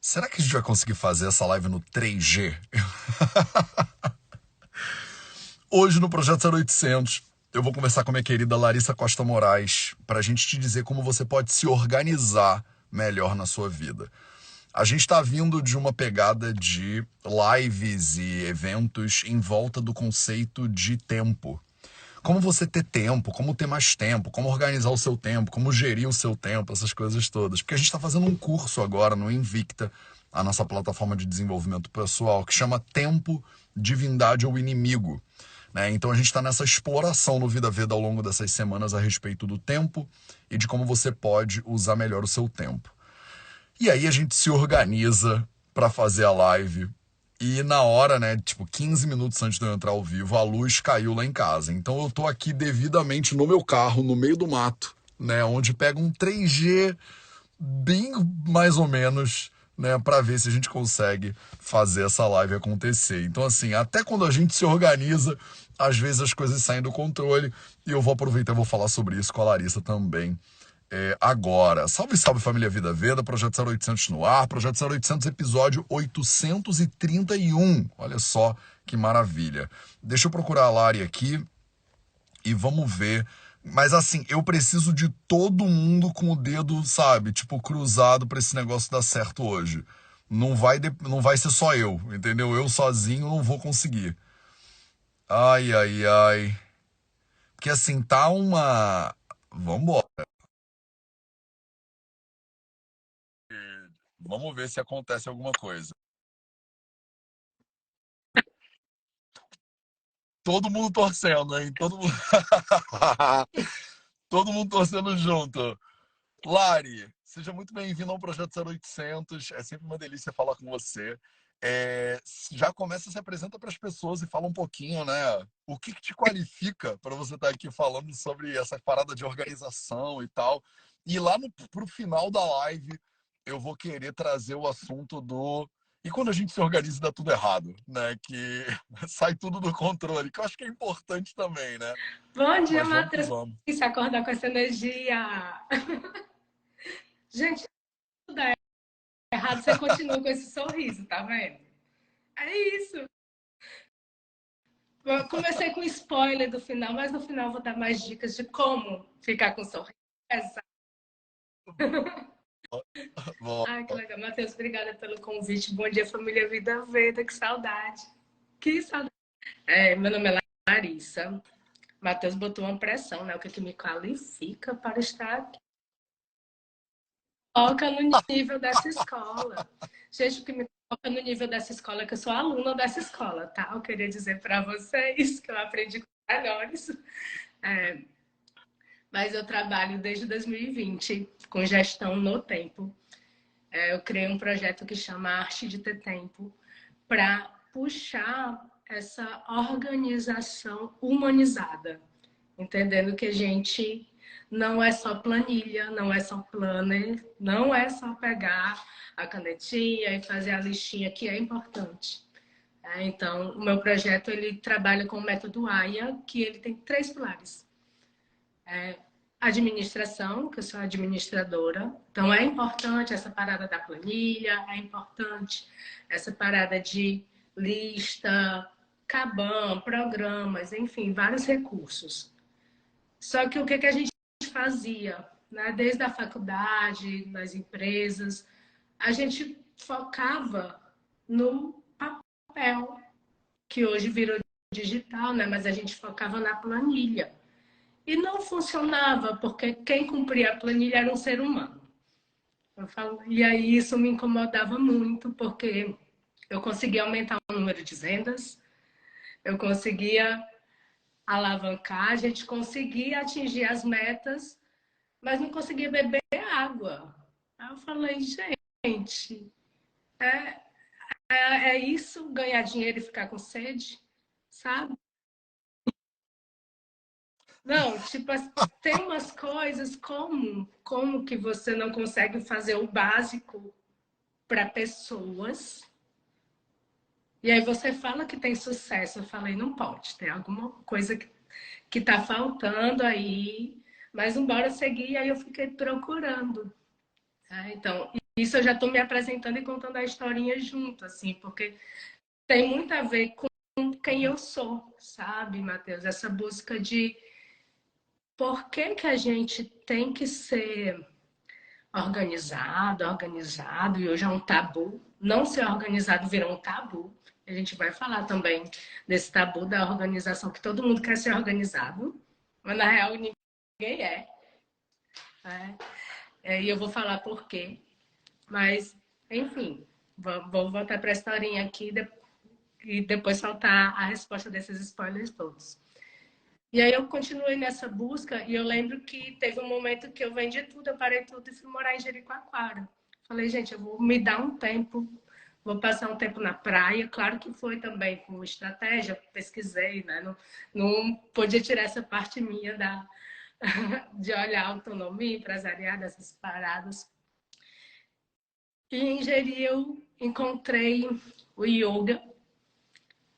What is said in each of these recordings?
Será que a gente vai conseguir fazer essa live no 3G? Hoje no Projeto 0800 eu vou conversar com a minha querida Larissa Costa Moraes para a gente te dizer como você pode se organizar melhor na sua vida. A gente está vindo de uma pegada de lives e eventos em volta do conceito de tempo. Como você ter tempo, como ter mais tempo, como organizar o seu tempo, como gerir o seu tempo, essas coisas todas. Porque a gente está fazendo um curso agora no Invicta, a nossa plataforma de desenvolvimento pessoal, que chama Tempo, Divindade ou Inimigo. Né? Então a gente está nessa exploração no Vida Veda ao longo dessas semanas a respeito do tempo e de como você pode usar melhor o seu tempo. E aí a gente se organiza para fazer a live. E na hora, né, tipo 15 minutos antes de eu entrar ao vivo, a luz caiu lá em casa. Então eu tô aqui devidamente no meu carro, no meio do mato, né, onde pega um 3G bem mais ou menos, né, para ver se a gente consegue fazer essa live acontecer. Então assim, até quando a gente se organiza, às vezes as coisas saem do controle e eu vou aproveitar e vou falar sobre isso com a Larissa também é, agora. Salve, salve família Vida Veda, Projeto 0800 no ar, Projeto 0800 episódio 831. Olha só que maravilha. Deixa eu procurar a Lari aqui e vamos ver. Mas assim, eu preciso de todo mundo com o dedo, sabe, tipo cruzado para esse negócio dar certo hoje. Não vai, não vai ser só eu, entendeu? Eu sozinho não vou conseguir. Ai, ai, ai. Porque assim, tá uma. Vambora. Vamos ver se acontece alguma coisa. Todo mundo torcendo, hein? Todo mundo, Todo mundo torcendo junto. Lari, seja muito bem-vindo ao Projeto 0800. É sempre uma delícia falar com você. É, já começa, se apresenta para as pessoas e fala um pouquinho, né? O que, que te qualifica para você estar tá aqui falando sobre essa parada de organização e tal. E lá para o final da live, eu vou querer trazer o assunto do e quando a gente se organiza dá tudo errado, né? Que sai tudo do controle, que eu acho que é importante também, né? Bom dia, Matheus. Se acordar com essa energia. gente, tudo é errado, você continua com esse sorriso, tá vendo? É isso. comecei com spoiler do final, mas no final vou dar mais dicas de como ficar com sorriso. Exato. Ai, que legal. Matheus, obrigada pelo convite. Bom dia, família Vida Veda. Que saudade. Que saudade. É, meu nome é Larissa. Matheus botou uma pressão, né? O que, que me qualifica para estar aqui. Coloca no nível dessa escola. Gente, o que me coloca no nível dessa escola é que eu sou aluna dessa escola, tá? Eu queria dizer para vocês que eu aprendi com melhores. É, mas eu trabalho desde 2020 com gestão no tempo. É, eu criei um projeto que chama Arte de Ter Tempo para puxar essa organização humanizada, entendendo que a gente não é só planilha, não é só planner, não é só pegar a canetinha e fazer a listinha que é importante. É, então, o meu projeto ele trabalha com o método AIA, que ele tem três pilares é, administração, que eu sou administradora. Então, é importante essa parada da planilha, é importante essa parada de lista, Kanban, programas, enfim, vários recursos. Só que o que, que a gente fazia? Né? Desde a faculdade, nas empresas, a gente focava no papel, que hoje virou digital, né? mas a gente focava na planilha. E não funcionava, porque quem cumpria a planilha era um ser humano. Falo, e aí isso me incomodava muito, porque eu conseguia aumentar o número de vendas, eu conseguia alavancar, a gente conseguia atingir as metas, mas não conseguia beber água. Aí eu falei, gente, é, é, é isso, ganhar dinheiro e ficar com sede, sabe? Não, tipo, tem umas coisas como, como que você não consegue fazer o básico para pessoas. E aí você fala que tem sucesso. Eu falei, não pode, tem alguma coisa que, que tá faltando aí. Mas embora seguir, aí eu fiquei procurando. Tá? Então, isso eu já estou me apresentando e contando a historinha junto, assim, porque tem muito a ver com quem eu sou, sabe, Matheus? Essa busca de por que, que a gente tem que ser organizado, organizado, e hoje é um tabu. Não ser organizado virou um tabu. A gente vai falar também desse tabu da organização, que todo mundo quer ser organizado, mas na real ninguém é. é. é e eu vou falar por quê. Mas, enfim, vou, vou voltar para a historinha aqui e depois soltar a resposta desses spoilers todos. E aí eu continuei nessa busca e eu lembro que teve um momento que eu vendi tudo, eu parei tudo e fui morar em Jericoacoara. Falei, gente, eu vou me dar um tempo, vou passar um tempo na praia. Claro que foi também com estratégia, pesquisei, né? Não, não podia tirar essa parte minha da, de olhar a autonomia empresarial dessas paradas. E em Jeri eu encontrei o yoga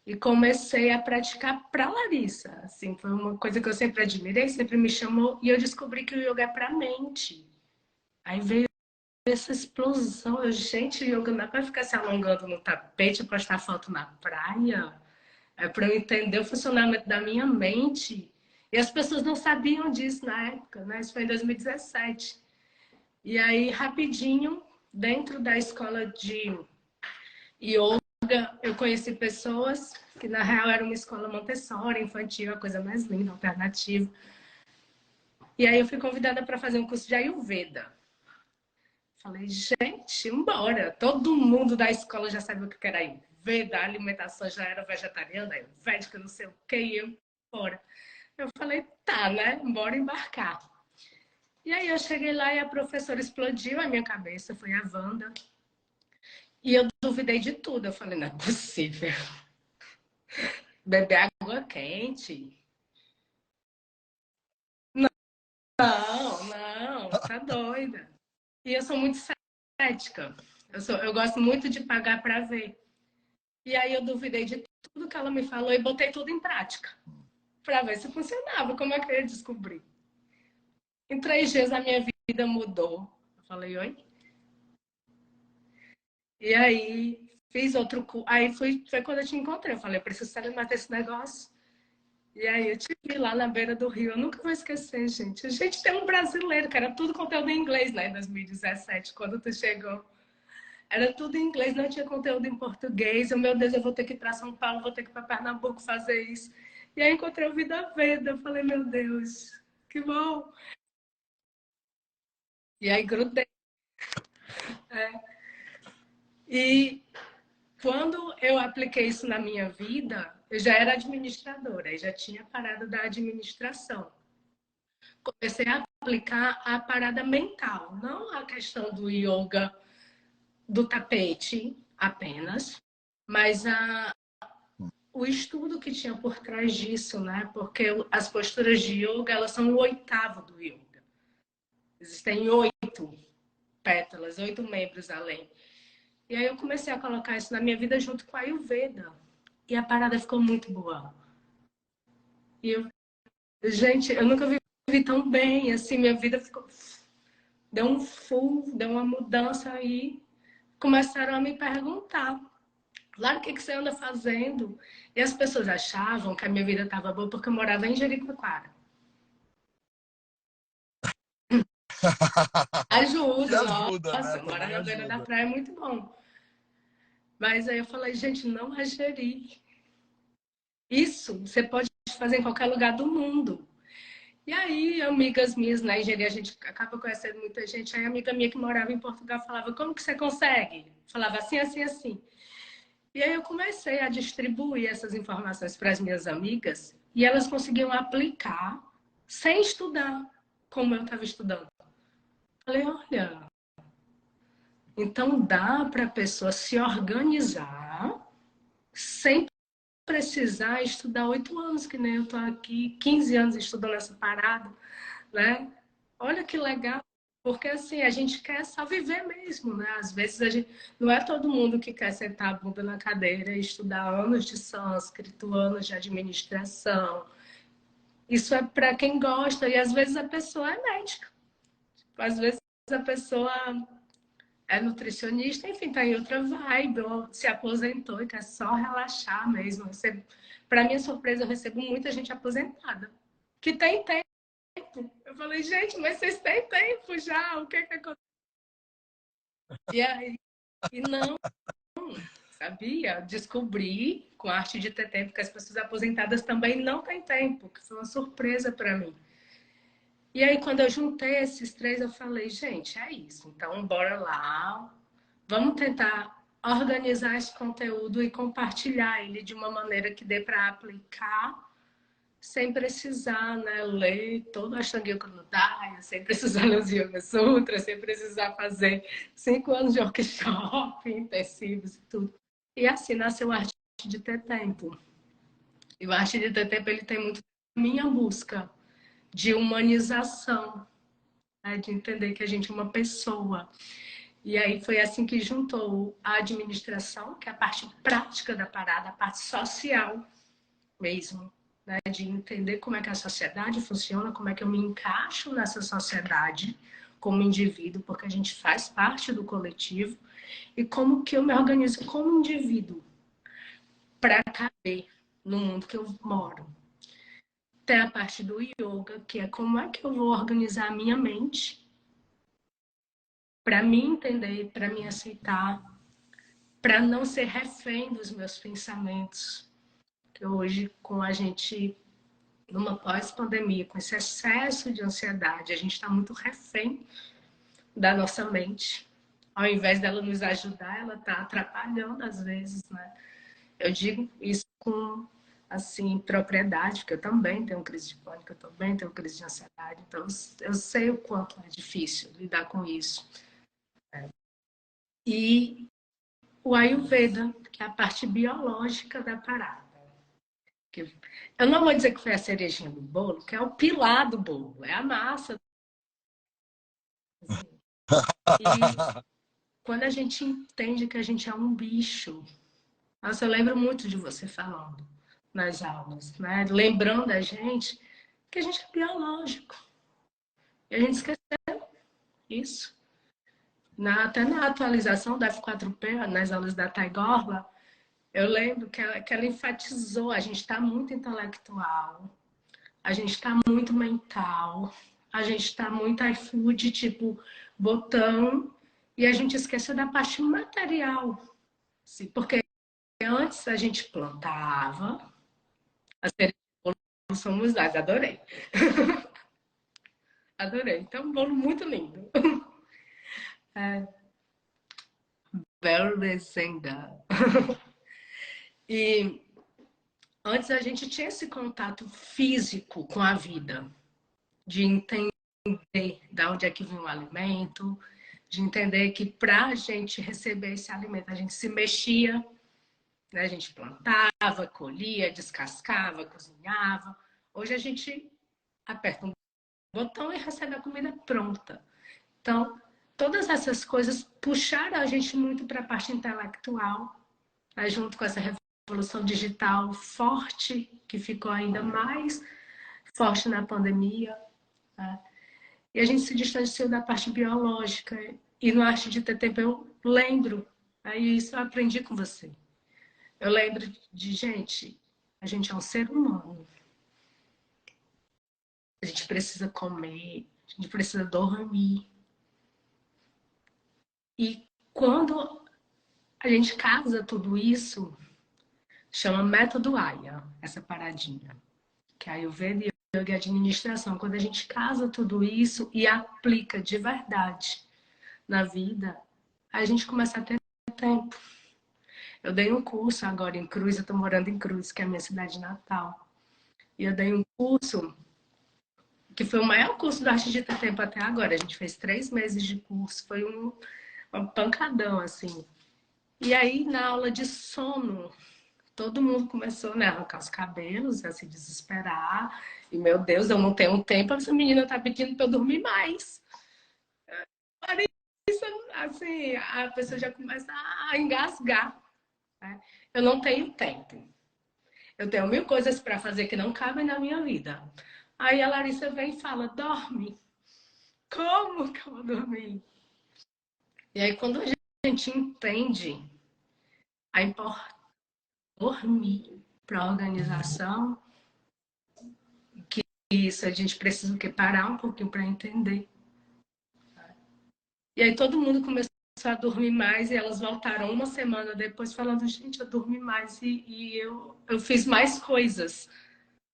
e comecei a praticar para Larissa. Assim, foi uma coisa que eu sempre admirei, sempre me chamou e eu descobri que o yoga é para mente. Aí veio essa explosão, eu, gente, yoga não é para ficar se alongando no tapete, postar foto na praia. É para eu entender o funcionamento da minha mente. E as pessoas não sabiam disso na época, né? Isso foi em 2017. E aí, rapidinho, dentro da escola de eu conheci pessoas que, na real, era uma escola Montessori, infantil, a coisa mais linda, alternativa. E aí eu fui convidada para fazer um curso de Ayurveda. Falei, gente, embora. Todo mundo da escola já sabia o que era Ayurveda, a alimentação já era vegetariana, ayurvédica, não sei o que, e eu embora. Eu falei, tá, né? Bora embarcar. E aí eu cheguei lá e a professora explodiu a minha cabeça, foi a Wanda. E eu duvidei de tudo. Eu falei, não é possível. Beber água quente. Não, não, tá doida. E eu sou muito cética. Eu, sou, eu gosto muito de pagar para ver. E aí eu duvidei de tudo que ela me falou e botei tudo em prática. Para ver se funcionava. Como é que eu ia descobrir? Em três dias a minha vida mudou. Eu falei, oi? E aí fiz outro. Aí foi, foi quando eu te encontrei. Eu falei, preciso saber mais desse negócio. E aí eu te vi lá na beira do rio. Eu nunca vou esquecer, gente. A gente tem um brasileiro, que era tudo conteúdo em inglês lá em 2017, quando tu chegou. Era tudo em inglês, não tinha conteúdo em português. Eu, meu Deus, eu vou ter que ir para São Paulo, vou ter que ir para Pernambuco fazer isso. E aí encontrei o Vida Veda. Eu falei, meu Deus, que bom. E aí grudei. É. E quando eu apliquei isso na minha vida, eu já era administradora, já tinha parada da administração. Comecei a aplicar a parada mental, não a questão do yoga do tapete apenas, mas a, o estudo que tinha por trás disso, né? Porque as posturas de yoga, elas são o oitavo do yoga. Existem oito pétalas, oito membros além. E aí eu comecei a colocar isso na minha vida junto com a Ayurveda. E a parada ficou muito boa. E eu, gente, eu nunca vivi tão bem, assim, minha vida ficou deu um full, deu uma mudança aí. Começaram a me perguntar, lá o que, que você anda fazendo? E as pessoas achavam que a minha vida estava boa porque eu morava em Jericoacoara. Ajuda, ajuda nossa, né? morar na beira da praia é muito bom. Mas aí eu falei, gente, não é gerir. Isso você pode fazer em qualquer lugar do mundo. E aí, amigas minhas na engenharia, a gente acaba conhecendo muita gente. Aí, amiga minha que morava em Portugal falava: Como que você consegue? Falava assim, assim, assim. E aí, eu comecei a distribuir essas informações para as minhas amigas e elas conseguiam aplicar sem estudar como eu estava estudando. Falei: Olha, então dá para a pessoa se organizar sem precisar estudar oito anos, que nem eu estou aqui, 15 anos estudando essa parada, né? Olha que legal, porque assim, a gente quer só viver mesmo, né? Às vezes a gente, não é todo mundo que quer sentar a bunda na cadeira e estudar anos de sânscrito, anos de administração. Isso é para quem gosta, e às vezes a pessoa é médica. Às vezes a pessoa é nutricionista, enfim, tá em outra vibe, ou se aposentou e quer só relaxar mesmo. Para minha surpresa, eu recebo muita gente aposentada, que tem tempo. Eu falei, gente, mas vocês têm tempo já, o que é que aconteceu? E aí, e não, sabia? Descobri com a arte de ter tempo que as pessoas aposentadas também não têm tempo, que foi uma surpresa para mim. E aí, quando eu juntei esses três, eu falei, gente, é isso. Então, bora lá. Vamos tentar organizar esse conteúdo e compartilhar ele de uma maneira que dê para aplicar sem precisar né, ler todo a Shangyoku no Daya, sem precisar ler os Yoga Sutras, sem precisar fazer cinco anos de workshop intensivos e tudo. E assim nasceu o Arte de Ter Tempo. E o Arte de Ter Tempo ele tem muito minha busca de humanização, né? de entender que a gente é uma pessoa. E aí foi assim que juntou a administração, que é a parte prática da parada, a parte social mesmo, né? de entender como é que a sociedade funciona, como é que eu me encaixo nessa sociedade como indivíduo, porque a gente faz parte do coletivo, e como que eu me organizo como indivíduo para caber no mundo que eu moro. Tem a parte do yoga, que é como é que eu vou organizar a minha mente para me entender, para me aceitar, para não ser refém dos meus pensamentos. Que hoje, com a gente numa pós-pandemia, com esse excesso de ansiedade, a gente está muito refém da nossa mente. Ao invés dela nos ajudar, ela está atrapalhando às vezes, né? Eu digo isso com assim, propriedade, porque eu também tenho crise de pânico, eu também tenho crise de ansiedade, então eu sei o quanto é difícil lidar com isso. É. E o Ayurveda, que é a parte biológica da parada. Eu não vou dizer que foi a cerejinha do bolo, que é o pilar do bolo, é a massa. E quando a gente entende que a gente é um bicho, nossa, eu lembro muito de você falando nas aulas, né? Lembrando a gente que a gente é biológico. E a gente esqueceu isso. Na, até na atualização da F4P, nas aulas da Taigorba, eu lembro que ela, que ela enfatizou, a gente está muito intelectual, a gente está muito mental, a gente está muito iFood, tipo, botão, e a gente esqueceu da parte material. Porque antes a gente plantava, as somos nós. Adorei. Adorei. Então, um bolo muito lindo. É... E antes a gente tinha esse contato físico com a vida, de entender de onde é que vem o alimento, de entender que para a gente receber esse alimento, a gente se mexia, né? A gente plantava, colhia, descascava, cozinhava. Hoje a gente aperta um botão e recebe a comida pronta. Então, todas essas coisas puxaram a gente muito para a parte intelectual, né? junto com essa revolução digital forte, que ficou ainda mais forte na pandemia. Né? E a gente se distanciou da parte biológica. E no Arte de Ter Tempo eu lembro, aí né? isso eu aprendi com você. Eu lembro de, gente, a gente é um ser humano. A gente precisa comer, a gente precisa dormir. E quando a gente casa tudo isso, chama método AIA, essa paradinha. Que é Ayurveda e Yoga Administração. Quando a gente casa tudo isso e aplica de verdade na vida, a gente começa a ter tempo eu dei um curso agora em Cruz, eu estou morando em Cruz, que é a minha cidade natal. E eu dei um curso que foi o maior curso da arte de tempo até agora. A gente fez três meses de curso, foi um, um pancadão, assim. E aí, na aula de sono, todo mundo começou né, a arrancar os cabelos, a se desesperar. E, meu Deus, eu não tenho tempo, essa menina tá pedindo para eu dormir mais. Isso, assim, a pessoa já começa a engasgar. Né? Eu não tenho tempo. Eu tenho mil coisas para fazer que não cabem na minha vida. Aí a Larissa vem e fala: dorme. Como que eu vou dormir? E aí, quando a gente entende a importância de dormir para a organização, que isso a gente precisa que parar um pouquinho para entender. E aí todo mundo começou a dormir mais e elas voltaram uma semana depois falando, gente, eu dormi mais e, e eu, eu fiz mais coisas.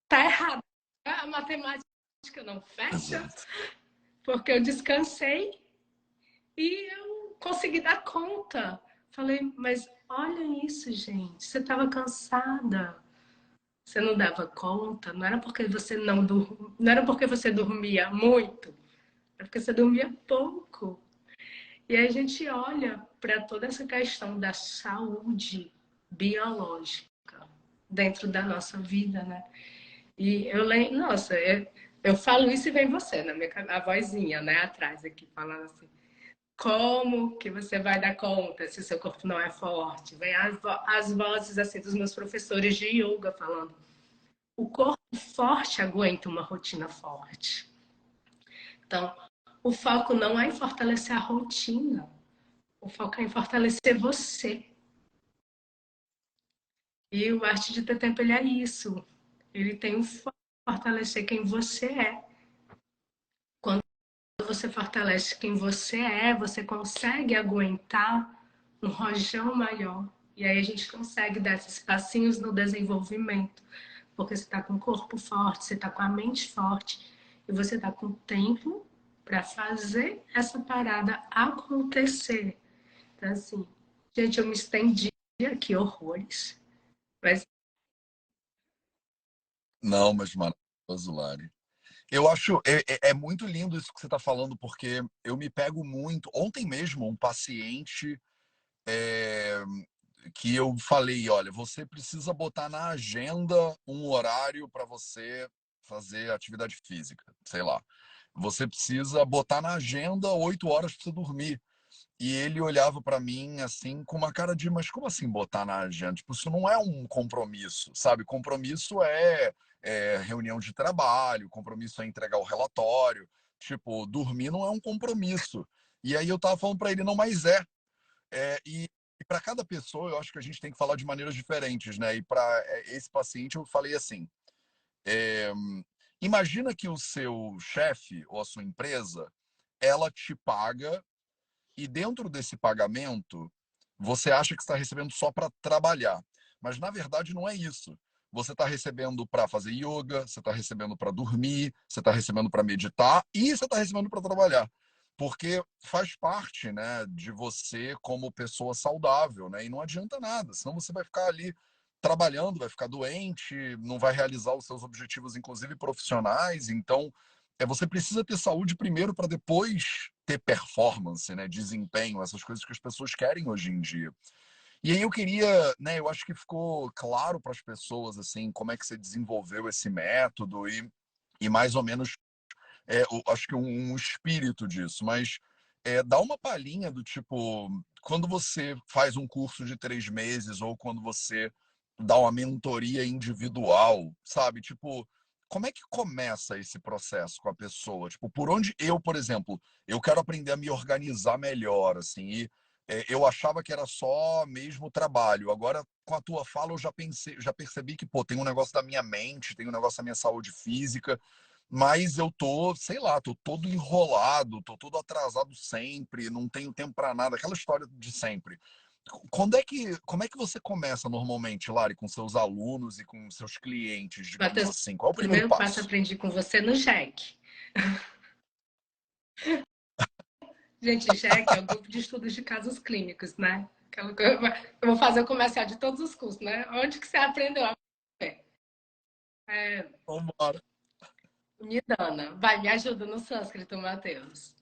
Tá errado. A matemática não fecha, porque eu descansei e eu consegui dar conta. Falei, mas olha isso, gente, você estava cansada. Você não dava conta, não era porque você não dormia, não era porque você dormia muito, era porque você dormia pouco. E a gente olha para toda essa questão da saúde biológica dentro da nossa vida, né? E eu lembro, nossa, eu, eu falo isso e vem você, na minha a vozinha, né, atrás aqui, falando assim. Como que você vai dar conta se seu corpo não é forte? Vem as, as vozes assim dos meus professores de yoga falando. O corpo forte aguenta uma rotina forte. Então, o foco não é em fortalecer a rotina. O foco é em fortalecer você. E o Arte de Ter Tempo, ele é isso. Ele tem o foco fortalecer quem você é. Quando você fortalece quem você é, você consegue aguentar um rojão maior. E aí a gente consegue dar esses passinhos no desenvolvimento. Porque você está com o corpo forte, você está com a mente forte e você está com o tempo para fazer essa parada acontecer. Então, assim, gente, eu me estendi aqui horrores. Mas... Não, mas maravilhoso, Lari. Eu acho é, é, é muito lindo isso que você está falando, porque eu me pego muito. Ontem mesmo, um paciente é, que eu falei: olha, você precisa botar na agenda um horário para você fazer atividade física, sei lá. Você precisa botar na agenda oito horas para você dormir. E ele olhava para mim assim com uma cara de, mas como assim botar na agenda? Tipo, isso não é um compromisso, sabe? Compromisso é, é reunião de trabalho, compromisso é entregar o relatório. Tipo, dormir não é um compromisso. E aí eu tava falando para ele, não, mas é. é e, e para cada pessoa, eu acho que a gente tem que falar de maneiras diferentes, né? E para é, esse paciente eu falei assim, é, Imagina que o seu chefe ou a sua empresa, ela te paga e dentro desse pagamento você acha que está recebendo só para trabalhar, mas na verdade não é isso. Você está recebendo para fazer yoga, você está recebendo para dormir, você está recebendo para meditar e você está recebendo para trabalhar, porque faz parte, né, de você como pessoa saudável, né? E não adianta nada, senão você vai ficar ali trabalhando, vai ficar doente, não vai realizar os seus objetivos, inclusive profissionais. Então, é, você precisa ter saúde primeiro para depois ter performance, né, desempenho, essas coisas que as pessoas querem hoje em dia. E aí eu queria, né, eu acho que ficou claro para as pessoas assim como é que você desenvolveu esse método e, e mais ou menos, é, acho que um, um espírito disso, mas é, dá uma palhinha do tipo quando você faz um curso de três meses ou quando você dar uma mentoria individual, sabe? Tipo, como é que começa esse processo com a pessoa? Tipo, por onde eu, por exemplo, eu quero aprender a me organizar melhor, assim, e é, eu achava que era só mesmo trabalho. Agora, com a tua fala, eu já pensei, já percebi que, pô, tem um negócio da minha mente, tem um negócio da minha saúde física, mas eu tô, sei lá, tô todo enrolado, tô todo atrasado sempre, não tenho tempo para nada, aquela história de sempre. Quando é que, como é que você começa normalmente, Lari, com seus alunos e com seus clientes, digamos Mateus, assim? Qual é o primeiro, primeiro passo? passo aprendi com você no Jack. Gente, Jack é o grupo de estudos de casos clínicos, né? Eu vou fazer o comercial de todos os cursos, né? Onde que você aprendeu a é... Vambora. Nidana, vai, me ajuda no sânscrito, Matheus.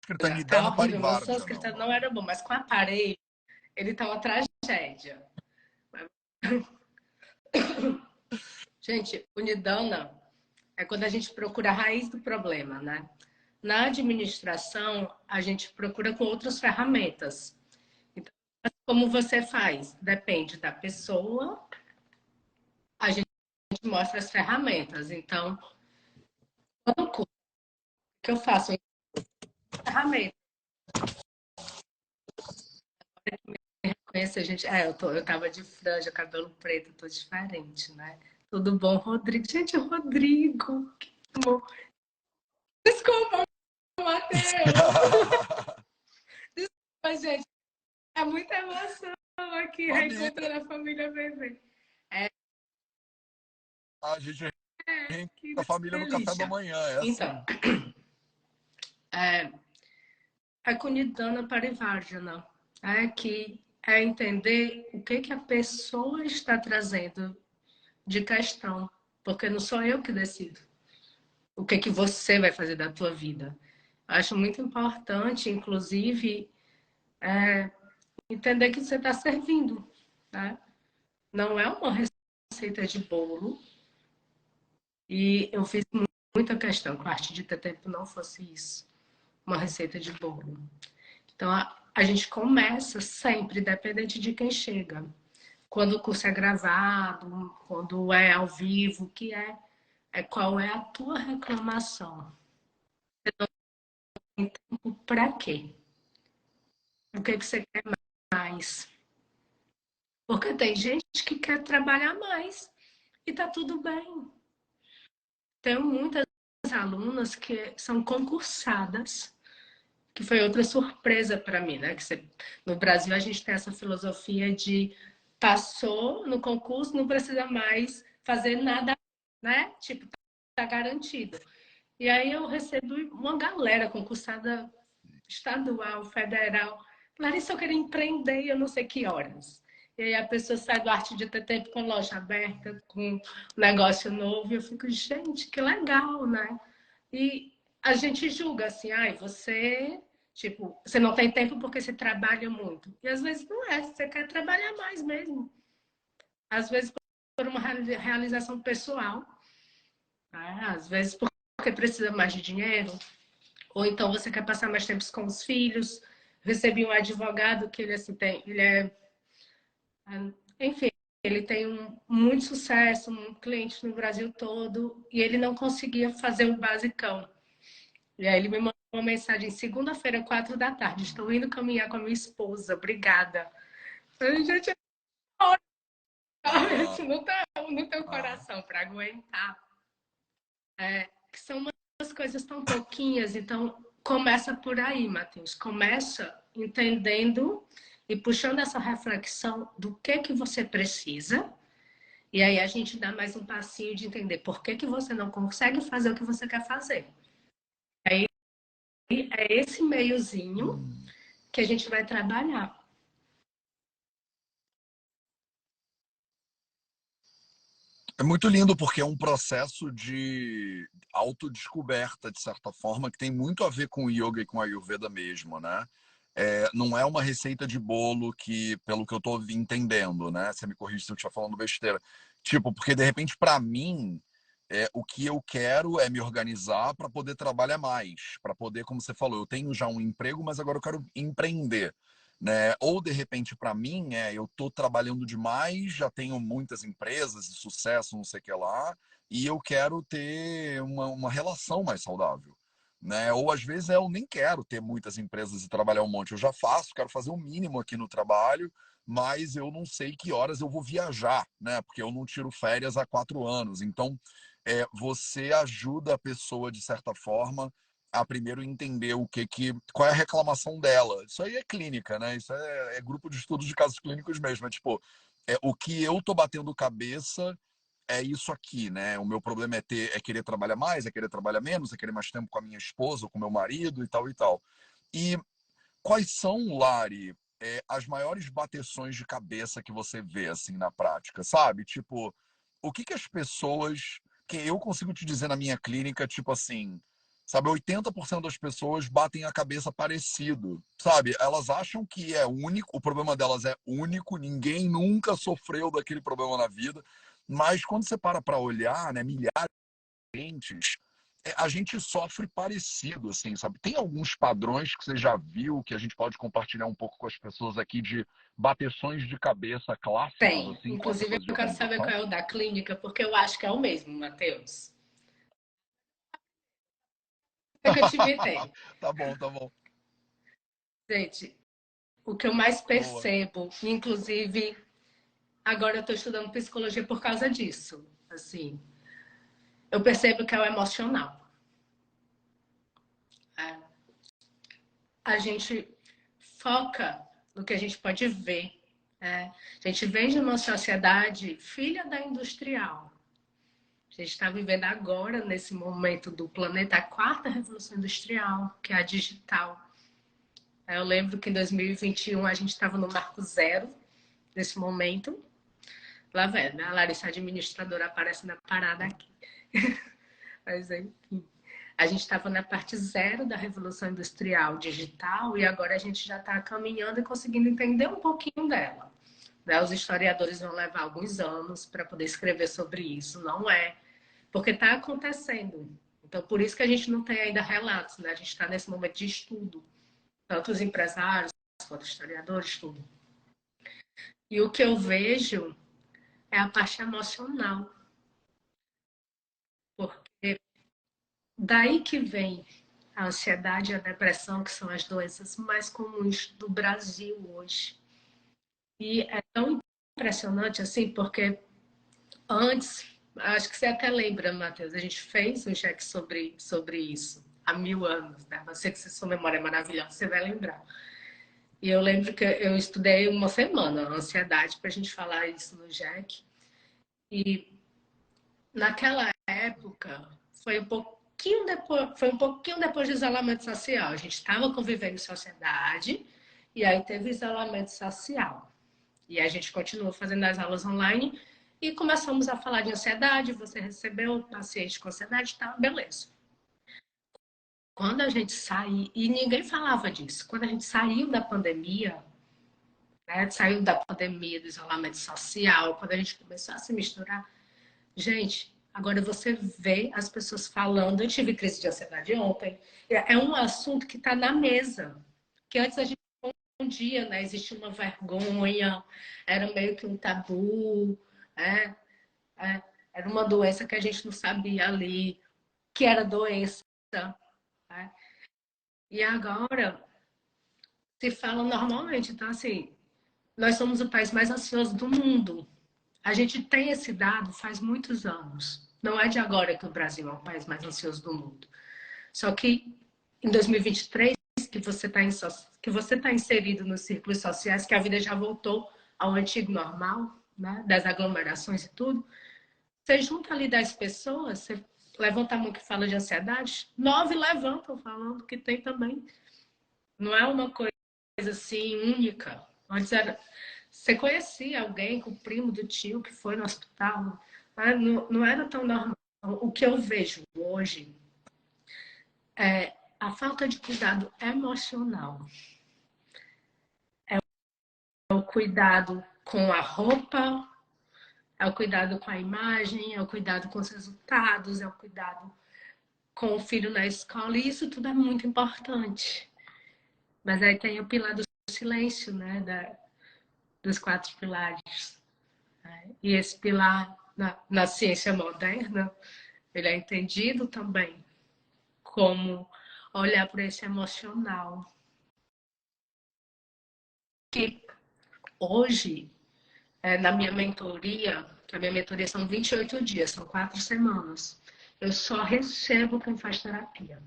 Escritanidade tá horrível, sânscrito não. não era bom, mas com aparelho ele tá uma tragédia. Gente, unidana é quando a gente procura a raiz do problema, né? Na administração, a gente procura com outras ferramentas. Então, como você faz? Depende da pessoa, a gente mostra as ferramentas. Então, quando que eu faço ferramenta. Conhecer gente. É, eu, tô, eu tava de franja, cabelo preto, tô diferente, né? Tudo bom, Rodrigo? Gente, Rodrigo, que amor. Desculpa, Matheus. Desculpa, gente. É muita emoção aqui, reencontrando a família bebê. É. A gente é, a família no café da manhã. É assim. Então, é, a Kunidana Parivardhana é que é entender o que, que a pessoa está trazendo de questão, porque não sou eu que decido o que, que você vai fazer da tua vida. Acho muito importante, inclusive, é, entender que você está servindo. Né? Não é uma receita de bolo. E eu fiz muita questão que a arte de ter tempo não fosse isso. Uma receita de bolo. Então, a, a gente começa sempre, dependente de quem chega. Quando o curso é gravado, quando é ao vivo, que é, é qual é a tua reclamação. Você não tem tempo para quê? O que, que você quer mais? Porque tem gente que quer trabalhar mais e tá tudo bem. Tenho muitas alunas que são concursadas que foi outra surpresa para mim, né? Que você, no Brasil a gente tem essa filosofia de passou no concurso, não precisa mais fazer nada, né? Tipo, tá garantido. E aí eu recebo uma galera concursada estadual, federal. Larissa, eu quero empreender, eu não sei que horas. E aí a pessoa sai do arte de ter tempo com loja aberta, com negócio novo, e eu fico, gente, que legal, né? E a gente julga assim, ai, você, tipo, você não tem tempo porque você trabalha muito. E às vezes não é, você quer trabalhar mais mesmo. Às vezes por uma realização pessoal, né? às vezes porque precisa mais de dinheiro, ou então você quer passar mais tempo com os filhos. Recebi um advogado que ele assim tem, ele é, enfim, ele tem um, muito sucesso, um cliente no Brasil todo, e ele não conseguia fazer o basicão. E aí ele me mandou uma mensagem segunda-feira, quatro da tarde. Estou indo caminhar com a minha esposa. Obrigada. A gente ah. não tem, não tem coração para aguentar. É, que são umas coisas tão pouquinhas, então começa por aí, Matheus. Começa entendendo e puxando essa reflexão do que que você precisa. E aí a gente dá mais um passinho de entender por que, que você não consegue fazer o que você quer fazer. É, esse meiozinho que a gente vai trabalhar. É muito lindo porque é um processo de autodescoberta, de certa forma, que tem muito a ver com o yoga e com a Ayurveda mesmo, né? É, não é uma receita de bolo que, pelo que eu estou entendendo, né? Você me corrige se eu estiver falando besteira. Tipo, porque de repente, para mim, é, o que eu quero é me organizar para poder trabalhar mais, para poder, como você falou, eu tenho já um emprego, mas agora eu quero empreender. Né? Ou de repente para mim é eu estou trabalhando demais, já tenho muitas empresas de sucesso, não sei o que lá, e eu quero ter uma, uma relação mais saudável. Né? Ou às vezes eu nem quero ter muitas empresas e trabalhar um monte, eu já faço, quero fazer o mínimo aqui no trabalho, mas eu não sei que horas eu vou viajar, né? Porque eu não tiro férias há quatro anos. Então, é, você ajuda a pessoa, de certa forma, a primeiro entender o que que qual é a reclamação dela. Isso aí é clínica, né? Isso é, é grupo de estudos de casos clínicos mesmo. É tipo, é, o que eu tô batendo cabeça é isso aqui, né? O meu problema é ter, é querer trabalhar mais, é querer trabalhar menos, é querer mais tempo com a minha esposa, ou com meu marido e tal e tal. E quais são, Lari, é, as maiores bateções de cabeça que você vê assim na prática, sabe? Tipo, o que que as pessoas que eu consigo te dizer na minha clínica, tipo assim, sabe, 80% das pessoas batem a cabeça parecido, sabe? Elas acham que é único, o problema delas é único, ninguém nunca sofreu daquele problema na vida, mas quando você para para olhar, né, milhares de clientes, a gente sofre parecido, assim, sabe? Tem alguns padrões que você já viu que a gente pode compartilhar um pouco com as pessoas aqui de bateções de cabeça clássicos? Tem. Assim, Inclusive, eu quero saber qual é o da clínica, porque eu acho que é o mesmo, Matheus. É que eu te tá bom, tá bom. Gente, o que eu mais percebo, Boa. inclusive, agora eu estou estudando psicologia por causa disso. Assim, eu percebo que é o emocional. É. A gente foca no que a gente pode ver. É. A gente vem de uma sociedade filha da industrial. A gente está vivendo agora, nesse momento do planeta, a quarta revolução industrial, que é a digital. Eu lembro que em 2021 a gente estava no marco zero nesse momento. Lá vendo, né? a Larissa administradora aparece na parada aqui. Mas enfim, a gente estava na parte zero da revolução industrial digital e agora a gente já está caminhando e conseguindo entender um pouquinho dela. Né? Os historiadores vão levar alguns anos para poder escrever sobre isso, não é porque está acontecendo. Então, por isso que a gente não tem ainda relatos, né? A gente está nesse momento de estudo. Tanto os empresários quanto os historiadores, tudo. E o que eu vejo é a parte emocional. Porque daí que vem a ansiedade e a depressão, que são as doenças mais comuns do Brasil hoje. E é tão impressionante assim, porque antes Acho que você até lembra, Matheus, a gente fez um cheque sobre, sobre isso há mil anos, né? Você que sua memória é maravilhosa, você vai lembrar. E eu lembro que eu estudei uma semana ansiedade para a gente falar isso no Jack. E naquela época foi um pouquinho depois, foi um pouquinho depois do isolamento social. A gente estava convivendo em sociedade e aí teve isolamento social. E a gente continuou fazendo as aulas online e começamos a falar de ansiedade, você recebeu paciente com ansiedade, tá, beleza. Quando a gente saiu, e ninguém falava disso, quando a gente saiu da pandemia, né, saiu da pandemia, do isolamento social, quando a gente começou a se misturar, gente, agora você vê as pessoas falando, eu tive crise de ansiedade ontem, é, um assunto que está na mesa, que antes a gente um dia, né? Existia uma vergonha, era meio que um tabu, é, é, era uma doença que a gente não sabia ali que era doença. Né? E agora se fala normalmente. Então, assim, nós somos o país mais ansioso do mundo. A gente tem esse dado faz muitos anos. Não é de agora que o Brasil é o país mais ansioso do mundo. Só que em 2023, que você está que você está inserido nos círculos sociais, que a vida já voltou ao antigo normal, né, das aglomerações e tudo, você junta ali 10 pessoas, você levanta a mão que fala de ansiedade, nove levantam falando que tem também. Não é uma coisa assim única. Antes era. Você conhecia alguém com o primo do tio que foi no hospital? Né? Não, não era tão normal. O que eu vejo hoje é a falta de cuidado emocional. É o cuidado com a roupa, é o cuidado com a imagem, é o cuidado com os resultados, é o cuidado com o filho na escola, e isso tudo é muito importante. Mas aí tem o pilar do silêncio, né? Da, dos quatro pilares. Né? E esse pilar, na, na ciência moderna, ele é entendido também como olhar para esse emocional. Que hoje é, na minha mentoria, que a minha mentoria são 28 dias, são quatro semanas, eu só recebo quem faz terapia.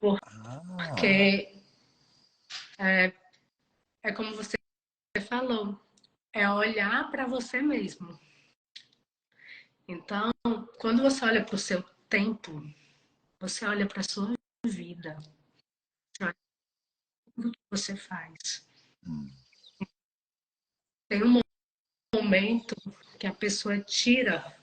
Porque é, é como você falou, é olhar para você mesmo. Então, quando você olha para o seu tempo, você olha para a sua vida tudo que você faz. Hum. Tem um momento que a pessoa tira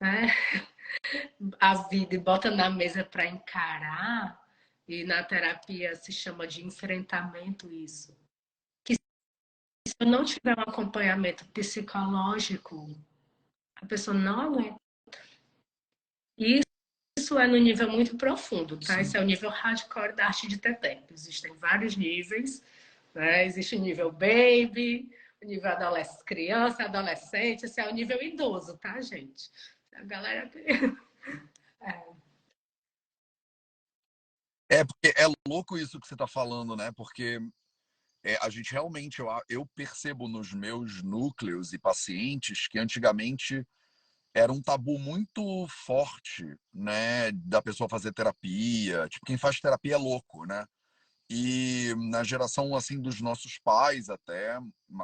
né, a vida e bota na mesa para encarar, e na terapia se chama de enfrentamento isso. Que se eu não tiver um acompanhamento psicológico, a pessoa não aguenta. Isso isso é no nível muito profundo, tá? Sim. Esse é o nível hardcore da arte de tempo. Existem vários níveis, né? Existe o nível baby, o nível adolescente, criança, adolescente, esse é o nível idoso, tá, gente? A galera. É. É, porque é louco isso que você está falando, né? Porque é, a gente realmente, eu, eu percebo nos meus núcleos e pacientes que antigamente era um tabu muito forte, né, da pessoa fazer terapia. Tipo, quem faz terapia é louco, né? E na geração assim dos nossos pais até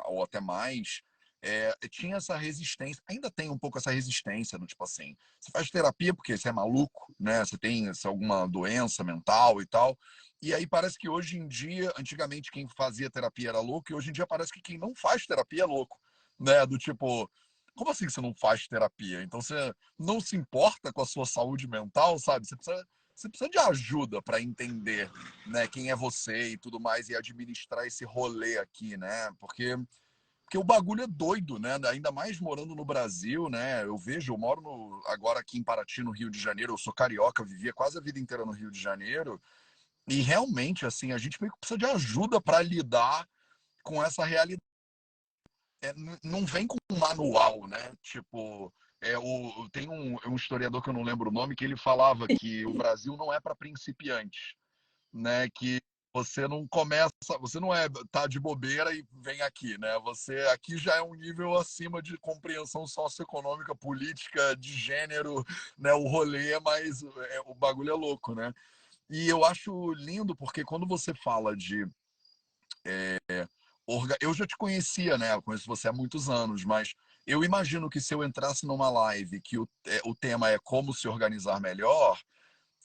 ou até mais, é, tinha essa resistência, ainda tem um pouco essa resistência do tipo assim, você faz terapia porque você é maluco, né? Você tem alguma doença mental e tal. E aí parece que hoje em dia, antigamente quem fazia terapia era louco, e hoje em dia parece que quem não faz terapia é louco, né? Do tipo, como assim você não faz terapia? Então você não se importa com a sua saúde mental, sabe? Você precisa, você precisa de ajuda para entender, né, quem é você e tudo mais e administrar esse rolê aqui, né? Porque porque o bagulho é doido, né? Ainda mais morando no Brasil, né? Eu vejo, eu moro no, agora aqui em Paraty, no Rio de Janeiro. Eu sou carioca, vivia quase a vida inteira no Rio de Janeiro. E realmente, assim, a gente meio que precisa de ajuda para lidar com essa realidade. É, não vem com um manual, né? Tipo, é, o, tem um, um historiador que eu não lembro o nome que ele falava que o Brasil não é para principiantes, né? Que você não começa, você não é tá de bobeira e vem aqui, né? Você aqui já é um nível acima de compreensão socioeconômica, política, de gênero, né? O rolê é mais é, o bagulho é louco, né? E eu acho lindo porque quando você fala de é, orga... eu já te conhecia, né? Eu conheço você há muitos anos, mas eu imagino que se eu entrasse numa live que o, é, o tema é como se organizar melhor,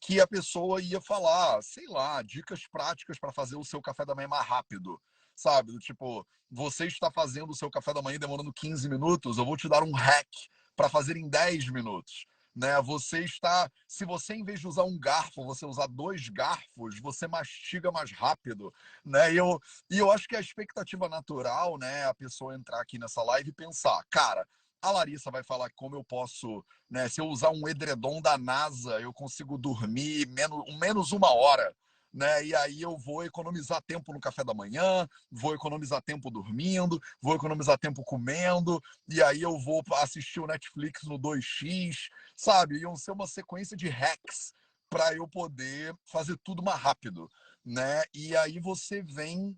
que a pessoa ia falar, sei lá, dicas práticas para fazer o seu café da manhã mais rápido, sabe? Do tipo, você está fazendo o seu café da manhã demorando 15 minutos, eu vou te dar um hack para fazer em 10 minutos. Né? Você está, se você em vez de usar um garfo, você usar dois garfos, você mastiga mais rápido, né? E eu, e eu acho que a expectativa natural, né, a pessoa entrar aqui nessa live e pensar, cara, a Larissa vai falar como eu posso, né? Se eu usar um edredom da NASA, eu consigo dormir menos, menos uma hora. Né? E aí eu vou economizar tempo no café da manhã, vou economizar tempo dormindo, vou economizar tempo comendo, e aí eu vou assistir o Netflix no 2x, sabe? Iam ser uma sequência de hacks para eu poder fazer tudo mais rápido, né? E aí você vem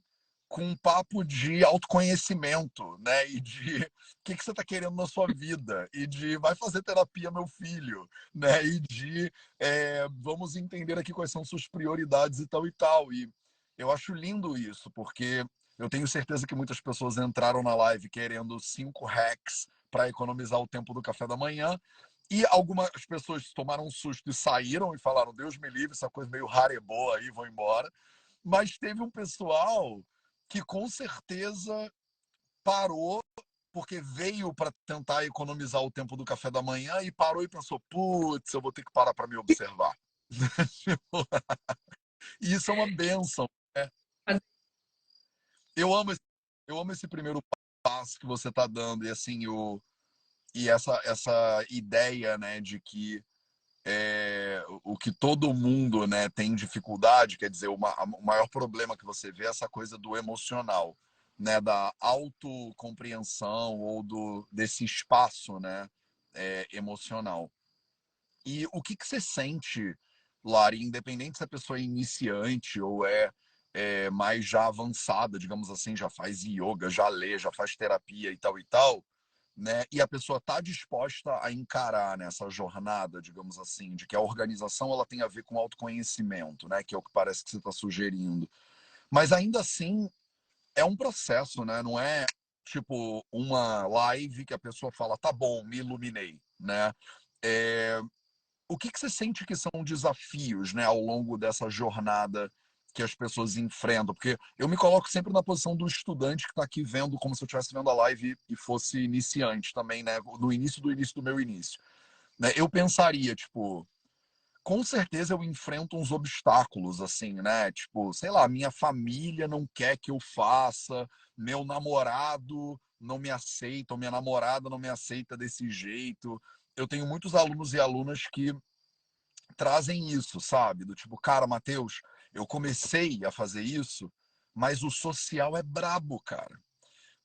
com um papo de autoconhecimento, né? E de o que, que você está querendo na sua vida, e de vai fazer terapia, meu filho, né? E de é, vamos entender aqui quais são suas prioridades e tal e tal. E eu acho lindo isso, porque eu tenho certeza que muitas pessoas entraram na live querendo cinco hacks para economizar o tempo do café da manhã. E algumas pessoas tomaram um susto e saíram e falaram: Deus me livre, essa coisa meio rara e boa aí, vou embora. Mas teve um pessoal que com certeza parou porque veio para tentar economizar o tempo do café da manhã e parou e pensou: putz, eu vou ter que parar para me observar. e isso é uma benção. Né? Eu amo esse, eu amo esse primeiro passo que você está dando e assim o e essa essa ideia, né, de que é, o que todo mundo né, tem dificuldade, quer dizer, uma, o maior problema que você vê é essa coisa do emocional, né, da autocompreensão ou do, desse espaço né, é, emocional. E o que, que você sente, Lari, independente se a pessoa é iniciante ou é, é mais já avançada, digamos assim, já faz yoga, já lê, já faz terapia e tal e tal, né? E a pessoa está disposta a encarar nessa né, jornada, digamos assim, de que a organização ela tem a ver com autoconhecimento, né? Que é o que parece que você está sugerindo. Mas ainda assim é um processo, né? Não é tipo uma live que a pessoa fala, tá bom, me iluminei, né? É... O que, que você sente que são desafios, né, ao longo dessa jornada que as pessoas enfrentam, porque eu me coloco sempre na posição do estudante que está aqui vendo como se eu estivesse vendo a live e fosse iniciante também, né? No início do início do meu início. Né? Eu pensaria, tipo, com certeza eu enfrento uns obstáculos, assim, né? Tipo, sei lá, minha família não quer que eu faça, meu namorado não me aceita, ou minha namorada não me aceita desse jeito. Eu tenho muitos alunos e alunas que trazem isso, sabe? Do tipo, cara, Matheus, eu comecei a fazer isso, mas o social é brabo, cara.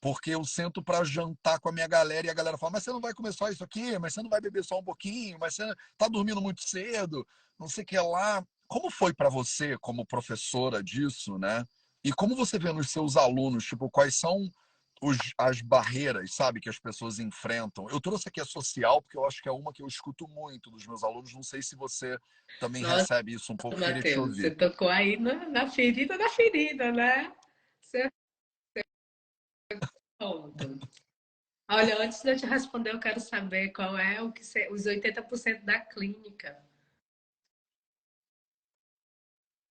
Porque eu sento para jantar com a minha galera e a galera fala: Mas você não vai comer só isso aqui? Mas você não vai beber só um pouquinho? Mas você tá dormindo muito cedo? Não sei o que lá. como foi para você, como professora disso, né? E como você vê nos seus alunos, tipo, quais são os, as barreiras, sabe, que as pessoas enfrentam? Eu trouxe aqui a social, porque eu acho que é uma que eu escuto muito dos meus alunos. Não sei se você também Nossa, recebe isso um pouco. Mateus, você tocou aí na, na, ferida da ferida, né? Você... Olha, antes de eu te responder, eu quero saber qual é o que os 80% da clínica.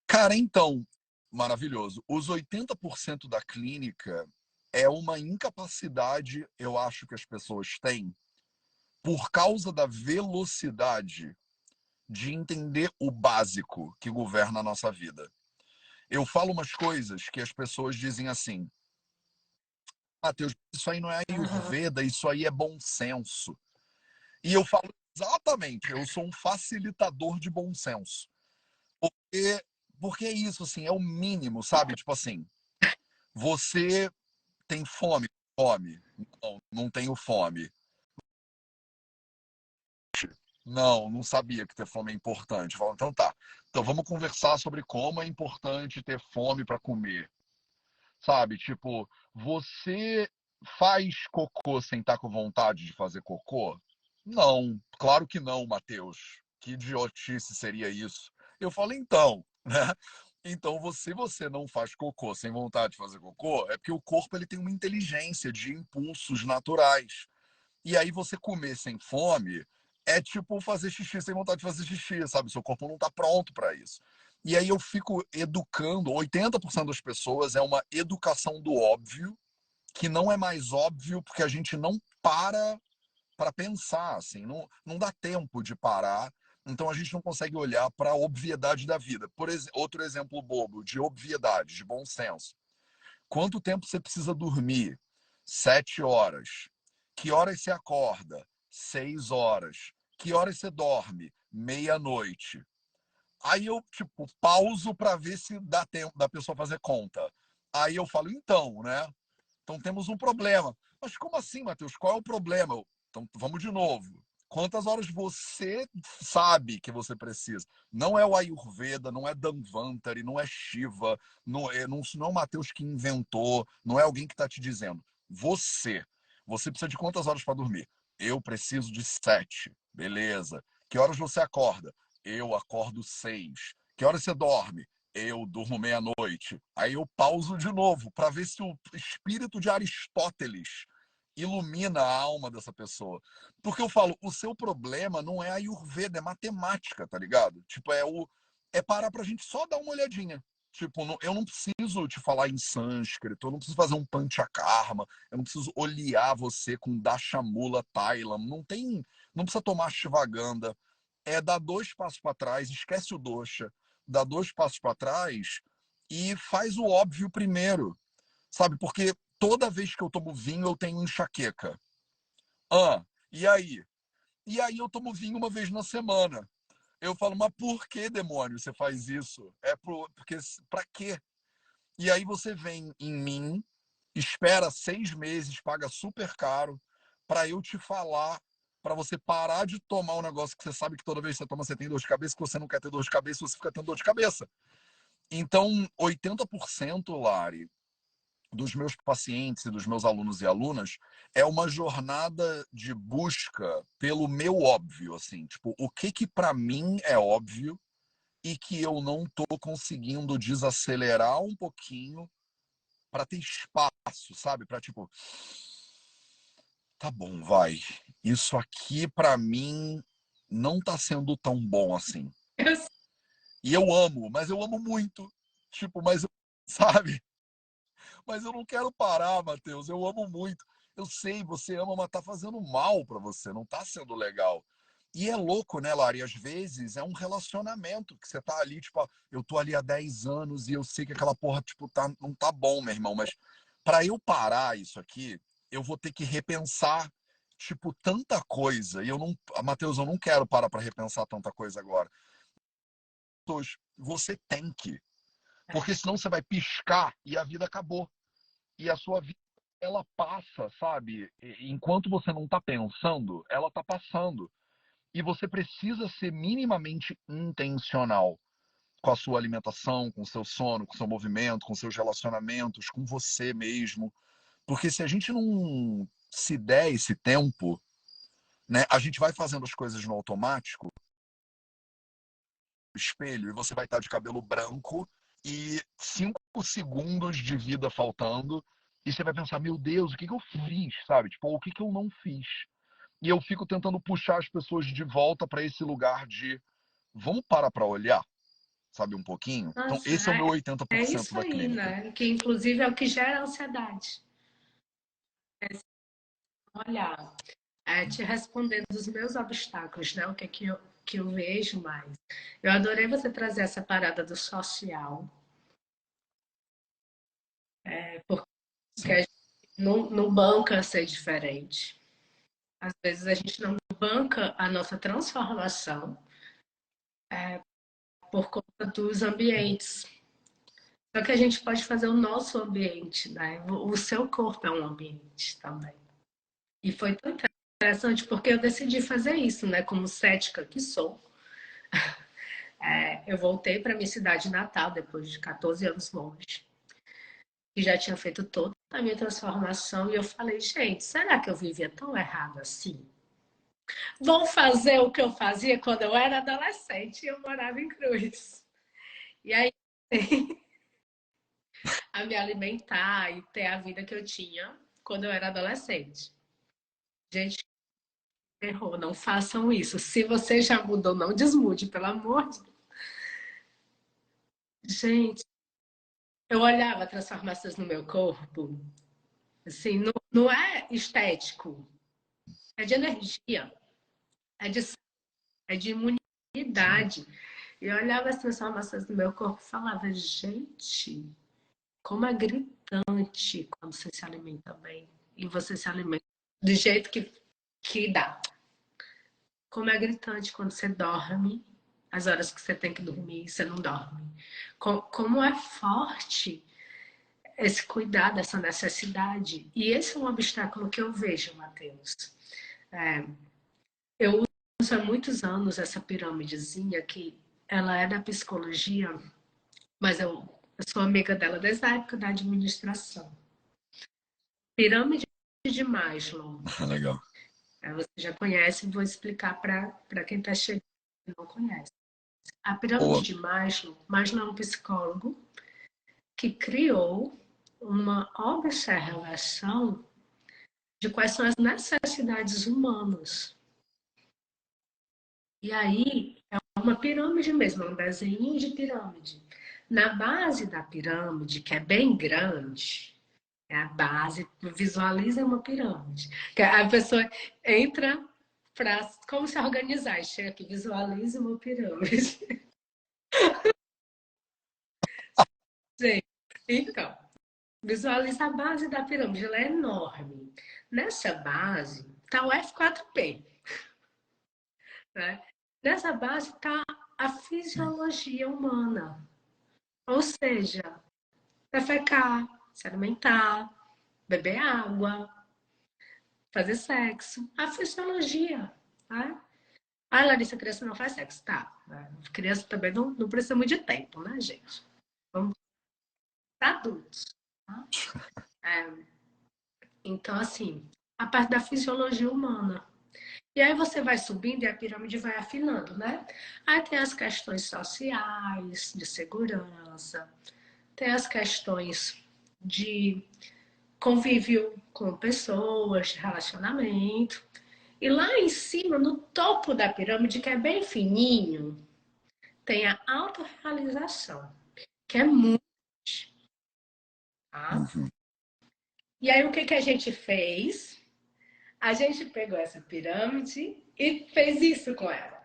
Cara, então, maravilhoso. Os 80% da clínica é uma incapacidade, eu acho que as pessoas têm, por causa da velocidade de entender o básico que governa a nossa vida. Eu falo umas coisas que as pessoas dizem assim: Matheus, isso aí não é Ayurveda, uhum. isso aí é bom senso. E eu falo exatamente, eu sou um facilitador de bom senso. Porque, porque é isso, assim, é o mínimo, sabe? Tipo assim, você tem fome? Fome. Não, não tenho fome. Não, não sabia que ter fome é importante. Então tá. Então vamos conversar sobre como é importante ter fome para comer. Sabe? Tipo, você faz cocô sem estar tá com vontade de fazer cocô? Não, claro que não, Matheus. Que idiotice seria isso? Eu falo, então, né? Então, você, você não faz cocô sem vontade de fazer cocô, é porque o corpo ele tem uma inteligência de impulsos naturais. E aí você comer sem fome é tipo fazer xixi sem vontade de fazer xixi, sabe? Seu corpo não está pronto para isso. E aí eu fico educando, 80% das pessoas é uma educação do óbvio, que não é mais óbvio porque a gente não para para pensar, assim, não, não dá tempo de parar então a gente não consegue olhar para a obviedade da vida. Por ex outro exemplo bobo de obviedade, de bom senso. Quanto tempo você precisa dormir? Sete horas. Que horas você acorda? Seis horas. Que horas você dorme? Meia-noite. Aí eu, tipo, pauso para ver se dá tempo da pessoa fazer conta. Aí eu falo, então, né? Então temos um problema. Mas como assim, Matheus? Qual é o problema? Então vamos de novo quantas horas você sabe que você precisa. Não é o Ayurveda, não é Danvantari, não é Shiva, não é, não, não é o Mateus que inventou, não é alguém que está te dizendo. Você. Você precisa de quantas horas para dormir? Eu preciso de sete. Beleza. Que horas você acorda? Eu acordo seis. Que horas você dorme? Eu durmo meia-noite. Aí eu pauso de novo para ver se o espírito de Aristóteles ilumina a alma dessa pessoa. Porque eu falo, o seu problema não é a Ayurveda, é matemática, tá ligado? Tipo, é o é parar pra gente só dar uma olhadinha. Tipo, eu não preciso te falar em sânscrito, eu não preciso fazer um panchakarma, eu não preciso olhar você com Dashamula Thailam, não tem, não precisa tomar Shivaganda. É dar dois passos para trás, esquece o dosha, dá dois passos para trás e faz o óbvio primeiro. Sabe? Porque toda vez que eu tomo vinho, eu tenho enxaqueca. Ah, e aí? E aí eu tomo vinho uma vez na semana. Eu falo, mas por que, demônio, você faz isso? É pro, porque, pra quê? E aí você vem em mim, espera seis meses, paga super caro, para eu te falar, para você parar de tomar um negócio que você sabe que toda vez que você toma você tem dor de cabeça, que você não quer ter dor de cabeça, você fica tendo dor de cabeça. Então, 80%, Lari, dos meus pacientes e dos meus alunos e alunas é uma jornada de busca pelo meu óbvio, assim, tipo, o que que para mim é óbvio e que eu não tô conseguindo desacelerar um pouquinho para ter espaço, sabe? Para tipo, tá bom, vai. Isso aqui para mim não tá sendo tão bom assim. E eu amo, mas eu amo muito. Tipo, mas sabe? Mas eu não quero parar, Matheus. Eu amo muito. Eu sei, você ama, mas tá fazendo mal para você, não tá sendo legal. E é louco, né, Lari? Às vezes é um relacionamento que você tá ali, tipo, eu tô ali há 10 anos e eu sei que aquela porra, tipo, tá, não tá bom, meu irmão. Mas para eu parar isso aqui, eu vou ter que repensar, tipo, tanta coisa. E eu não, Matheus, eu não quero parar para repensar tanta coisa agora. Você tem que. Porque senão você vai piscar e a vida acabou. E a sua vida, ela passa, sabe? Enquanto você não está pensando, ela está passando. E você precisa ser minimamente intencional. com a sua alimentação, com o seu sono, com o seu movimento, com seus relacionamentos, com você mesmo. Porque se a gente não se der esse tempo, né, a gente vai fazendo as coisas no automático, espelho, e você vai estar de cabelo branco e cinco segundos de vida faltando, e você vai pensar, meu Deus, o que, que eu fiz, sabe? Tipo, o que, que eu não fiz? E eu fico tentando puxar as pessoas de volta para esse lugar de vamos parar para olhar, sabe, um pouquinho. Então, Nossa, então, esse é o meu 80% é isso da aí, clínica. Né? Que inclusive é o que gera ansiedade. É olhar, é, te respondendo os meus obstáculos, né? O que é que eu, que eu vejo mais. Eu adorei você trazer essa parada do social. É, porque a gente não, não banca ser diferente. Às vezes a gente não banca a nossa transformação é, por conta dos ambientes. Só que a gente pode fazer o nosso ambiente, né? O seu corpo é um ambiente também. E foi tão interessante porque eu decidi fazer isso, né? Como cética que sou. É, eu voltei para minha cidade natal depois de 14 anos longe. E já tinha feito toda a minha transformação. E eu falei, gente, será que eu vivia tão errado assim? Vou fazer o que eu fazia quando eu era adolescente e eu morava em Cruz. E aí, a me alimentar e ter a vida que eu tinha quando eu era adolescente. Gente, errou, não façam isso. Se você já mudou, não desmude, pelo amor de Deus. Gente, eu olhava transformações no meu corpo, assim, não, não é estético, é de energia, é de, é de imunidade. E eu olhava as transformações do meu corpo e falava, gente, como é gritante quando você se alimenta bem. E você se alimenta do jeito que, que dá. Como é gritante quando você dorme, as horas que você tem que dormir, você não dorme. Como é forte esse cuidado, essa necessidade. E esse é um obstáculo que eu vejo, Matheus. É, eu uso há muitos anos essa pirâmidezinha que ela é da psicologia, mas eu, eu sou amiga dela desde a época da administração. Pirâmide de Maslow. Legal. Você já conhece, vou explicar para quem está chegando e não conhece. A pirâmide de Maslow, Maslow é um psicólogo que criou uma observação de quais são as necessidades humanas. E aí é uma pirâmide mesmo, é um desenho de pirâmide. Na base da pirâmide, que é bem grande, é a base, visualiza uma pirâmide. A pessoa entra para como se organizar, aqui, visualiza uma pirâmide. Gente, então, visualiza a base da pirâmide, ela é enorme. Nessa base está o F4P. Né? Nessa base está a fisiologia humana. Ou seja, defecar, se alimentar, beber água, fazer sexo. A fisiologia. Tá? Ah, Larissa, criança não faz sexo. Tá. Criança também não, não precisa muito de tempo, né, gente? Vamos adultos. Tá? É, então, assim, a parte da fisiologia humana. E aí você vai subindo e a pirâmide vai afinando, né? Aí tem as questões sociais, de segurança, tem as questões de convívio com pessoas, de relacionamento. E lá em cima, no topo da pirâmide, que é bem fininho, tem a autorrealização, que é muito. Tá? Uhum. E aí, o que, que a gente fez? A gente pegou essa pirâmide e fez isso com ela.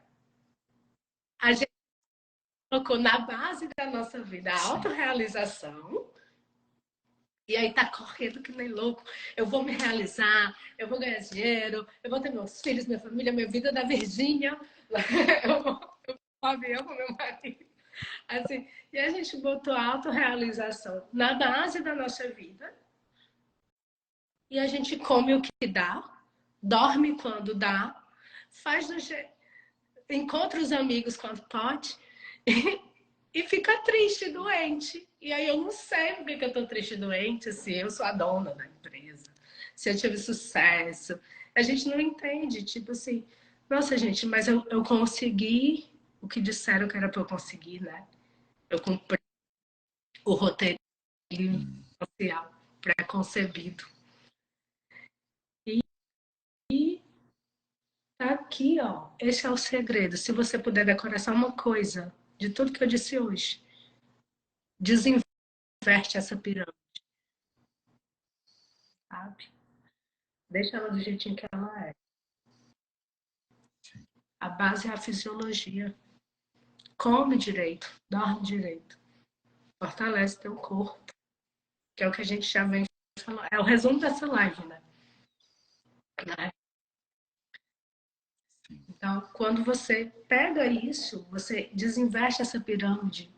A gente colocou na base da nossa vida a autorrealização. E aí tá correndo que nem louco. Eu vou me realizar, eu vou ganhar dinheiro, eu vou ter meus filhos, minha família, minha vida da Virgínia. Eu vou, vou avião com meu marido. Assim, e a gente botou a autorrealização na base da nossa vida e a gente come o que dá, dorme quando dá, faz do jeito, encontra os amigos quando pode e fica triste, doente. E aí eu não sei por que eu tô triste e doente, se eu sou a dona da empresa, se eu tive sucesso. A gente não entende, tipo assim, nossa, gente, mas eu, eu consegui o que disseram que era para eu conseguir, né? Eu cumpri o roteiro social pré-concebido. E, e tá aqui, ó. Esse é o segredo. Se você puder decorar só uma coisa de tudo que eu disse hoje, desinverte essa pirâmide. Sabe? Deixa ela do jeitinho que ela é. A base é a fisiologia. Come direito, dorme direito. Fortalece teu corpo. Que é o que a gente já vem falando. É o resumo dessa live, né? Então, quando você pega isso, você desinveste essa pirâmide,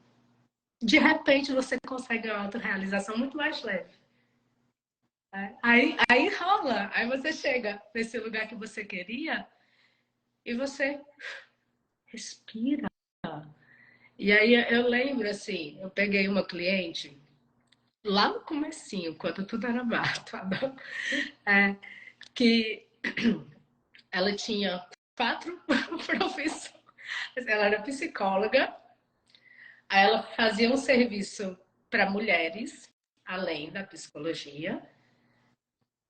de repente você consegue uma autorrealização muito mais leve. É, aí, aí rola, aí você chega nesse lugar que você queria e você respira. E aí eu lembro assim, eu peguei uma cliente lá no comecinho, quando tudo era mato, é, que ela tinha quatro profissões. Ela era psicóloga, aí ela fazia um serviço para mulheres, além da psicologia,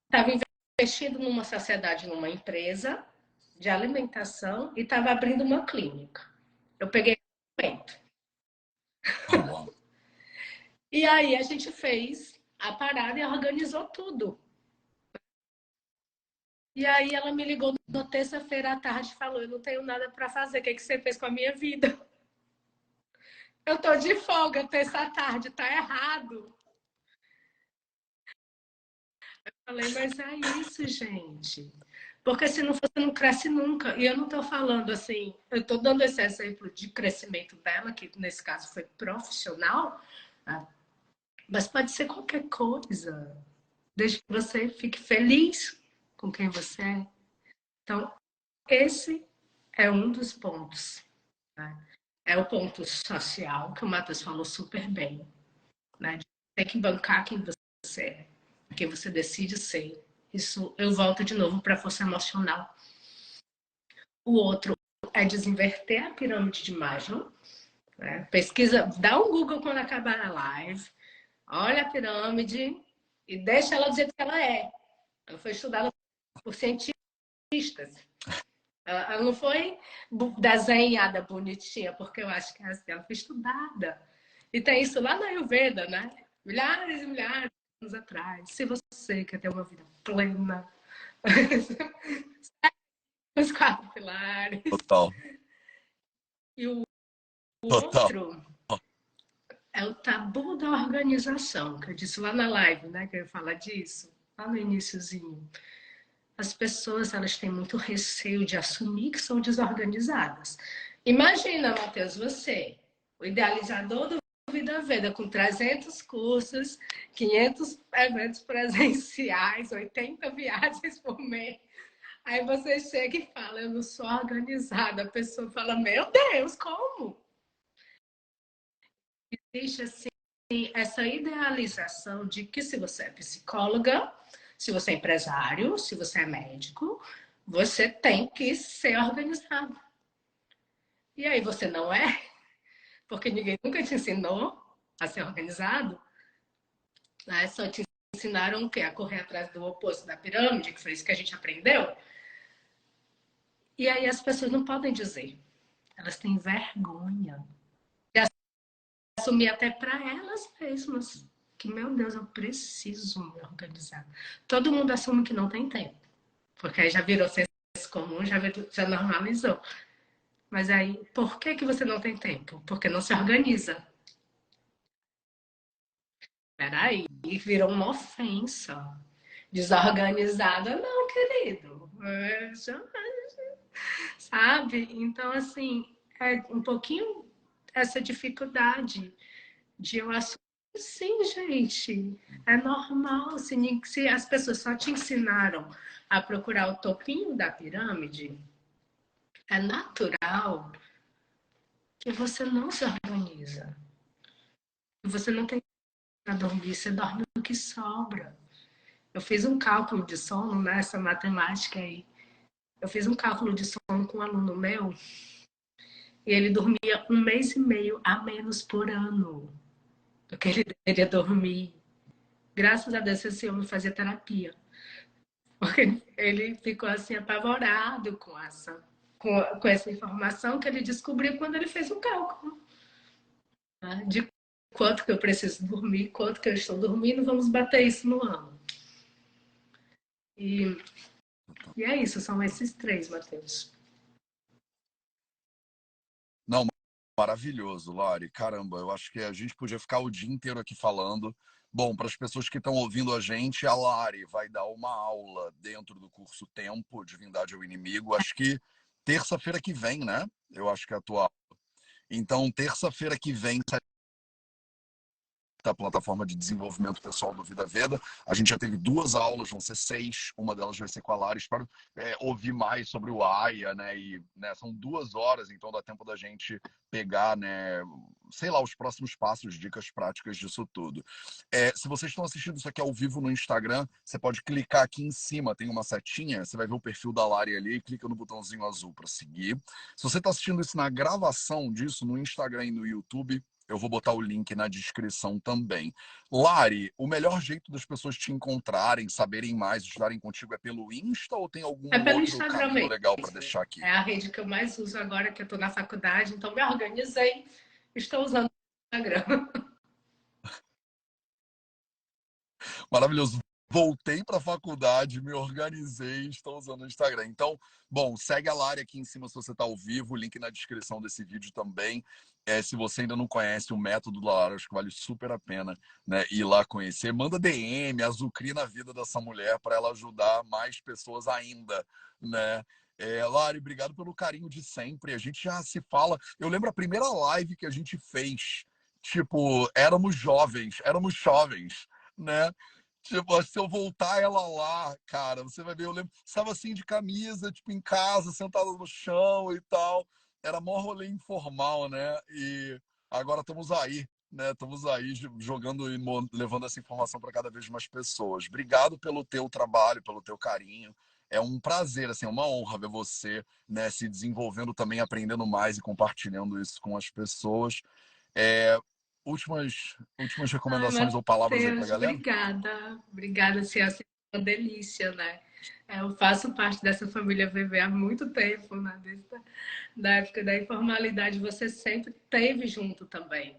estava investindo numa sociedade, numa empresa de alimentação e estava abrindo uma clínica. Eu peguei o momento. Tá e aí a gente fez a parada e organizou tudo. E aí ela me ligou na terça-feira à tarde e falou: Eu não tenho nada para fazer, o que, é que você fez com a minha vida? Eu tô de folga terça à tarde, tá errado. Eu falei, mas é isso, gente. Porque se não você não cresce nunca. E eu não estou falando assim, eu estou dando esse exemplo de crescimento dela, que nesse caso foi profissional, né? mas pode ser qualquer coisa. Desde que você fique feliz com quem você é. Então, esse é um dos pontos. Né? É o ponto social, que o Matheus falou super bem. Né? Tem que bancar quem você é, quem você decide ser. Isso eu volto de novo para a força emocional. O outro é desinverter a pirâmide de Maslow. Né? Pesquisa, dá um Google quando acabar a live, olha a pirâmide e deixa ela jeito que ela é. Ela foi estudada por cientistas. Ela não foi desenhada bonitinha, porque eu acho que ela foi estudada. E tem isso lá na Ayurveda, né? Milhares e milhares de anos atrás. Se você quer ter uma vida plena, os quatro pilares. Total. E o Total. outro é o tabu da organização, que eu disse lá na live, né? Que eu ia falar disso, lá no iníciozinho as pessoas elas têm muito receio de assumir que são desorganizadas. Imagina, Matheus, você, o idealizador do Vida Veda, com 300 cursos, 500 eventos presenciais, 80 viagens por mês. Aí você chega e fala, eu não sou organizada. A pessoa fala, meu Deus, como? Existe, assim, essa idealização de que se você é psicóloga, se você é empresário, se você é médico, você tem que ser organizado. E aí você não é, porque ninguém nunca te ensinou a ser organizado. Né? Só te ensinaram o quê? A correr atrás do oposto da pirâmide, que foi isso que a gente aprendeu. E aí as pessoas não podem dizer. Elas têm vergonha de assumir até para elas mesmas que, meu Deus, eu preciso me organizar. Todo mundo assume que não tem tempo, porque aí já virou senso comum, já, já normalizou. Mas aí, por que, que você não tem tempo? Porque não se organiza. Peraí, virou uma ofensa. Desorganizada, não, querido. Sabe? Então, assim, é um pouquinho essa dificuldade de eu assumir Sim, gente, é normal. Se, se as pessoas só te ensinaram a procurar o topinho da pirâmide, é natural que você não se organiza. Você não tem para dormir, você dorme o que sobra. Eu fiz um cálculo de sono nessa né, matemática aí. Eu fiz um cálculo de sono com um aluno meu e ele dormia um mês e meio a menos por ano do que ele deveria dormir. Graças a Deus esse homem fazia terapia. Porque ele ficou assim apavorado com essa, com, com essa informação que ele descobriu quando ele fez um cálculo. Né? De quanto que eu preciso dormir, quanto que eu estou dormindo, vamos bater isso no ano. E, e é isso, são esses três, Matheus. Não, maravilhoso, Lari. Caramba, eu acho que a gente podia ficar o dia inteiro aqui falando. Bom, para as pessoas que estão ouvindo a gente, a Lari vai dar uma aula dentro do curso Tempo, Divindade ao Inimigo. Acho que terça-feira que vem, né? Eu acho que é a tua aula. Então, terça-feira que vem, da plataforma de desenvolvimento pessoal do Vida Veda. A gente já teve duas aulas, vão ser seis, uma delas vai ser com a Lara. Espero é, ouvir mais sobre o AIA, né? E né, são duas horas, então dá tempo da gente pegar, né? Sei lá, os próximos passos, dicas práticas disso tudo. É, se vocês estão assistindo isso aqui ao vivo no Instagram, você pode clicar aqui em cima, tem uma setinha, você vai ver o perfil da Lari ali e clica no botãozinho azul para seguir. Se você está assistindo isso na gravação disso no Instagram e no YouTube, eu vou botar o link na descrição também. Lari, o melhor jeito das pessoas te encontrarem, saberem mais, estudarem contigo é pelo Insta ou tem algum é outro Instagram caminho legal para deixar aqui? É a rede que eu mais uso agora que eu estou na faculdade, então me organizei, estou usando o Instagram. Maravilhoso voltei para a faculdade, me organizei, estou usando o Instagram. Então, bom, segue a Lari aqui em cima se você está ao vivo, link na descrição desse vídeo também. É, se você ainda não conhece o método da Lara, acho que vale super a pena né, ir lá conhecer. Manda DM, azucri na vida dessa mulher para ela ajudar mais pessoas ainda, né? É, Lari, obrigado pelo carinho de sempre. A gente já se fala. Eu lembro a primeira live que a gente fez. Tipo, éramos jovens, éramos jovens, né? Tipo, se eu voltar ela lá, cara, você vai ver, eu lembro, estava assim de camisa, tipo, em casa, sentada no chão e tal. Era mó rolê informal, né? E agora estamos aí, né? Estamos aí jogando e levando essa informação para cada vez mais pessoas. Obrigado pelo teu trabalho, pelo teu carinho. É um prazer, assim, é uma honra ver você, né, se desenvolvendo também, aprendendo mais e compartilhando isso com as pessoas. É, últimas, últimas recomendações ou palavras Deus, aí pra galera? Obrigada, obrigada, assim, é uma delícia, né? É, eu faço parte dessa família VV há muito tempo, né? Desde a, da época da informalidade, você sempre teve junto também.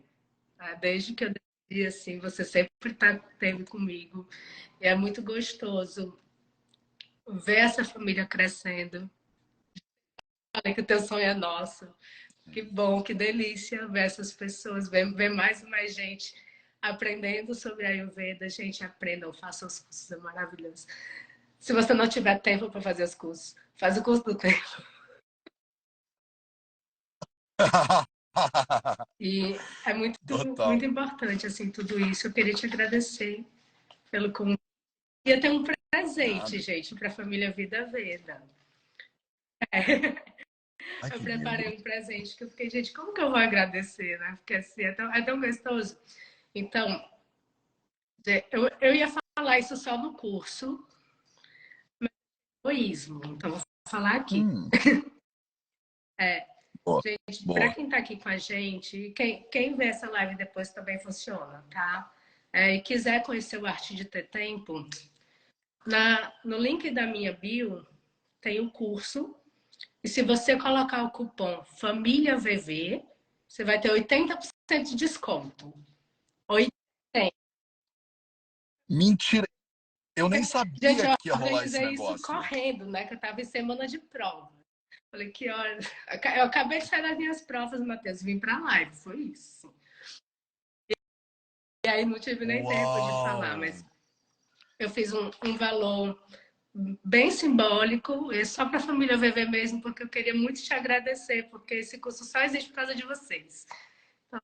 Tá? Desde que eu decidi, assim, você sempre tá, teve comigo. E é muito gostoso ver essa família crescendo. Falei que o teu sonho é nosso. Que bom, que delícia ver essas pessoas, ver, ver mais e mais gente aprendendo sobre a Ayurveda. Gente, aprendam, façam os cursos, é maravilhoso. Se você não tiver tempo para fazer os cursos, faz o curso do tempo. e é muito, muito importante, assim, tudo isso. Eu queria te agradecer pelo convite. E ter um presente, gente, para a família Vida Veda. É. Ai, eu preparei lindo. um presente que eu fiquei, gente, como que eu vou agradecer, né? Porque assim, é tão, é tão gostoso. Então, eu, eu ia falar isso só no curso, mas é egoísmo. Então, vou falar aqui. Hum. é, boa, gente, para quem está aqui com a gente, quem, quem vê essa live depois também funciona, tá? É, e quiser conhecer o Arte de Ter Tempo, na, no link da minha bio tem o curso e se você colocar o cupom Família VV, você vai ter 80% de desconto. 80%. Mentira! Eu nem sabia Gente, que ia rolar esse negócio. isso correndo, né? Que eu tava em semana de prova. Falei, que hora... Eu acabei de sair das minhas provas, Matheus. Vim pra live, foi isso. E aí não tive nem Uau. tempo de falar, mas eu fiz um, um valor bem simbólico, é só para a família VV mesmo, porque eu queria muito te agradecer, porque esse curso só existe por causa de vocês. Então...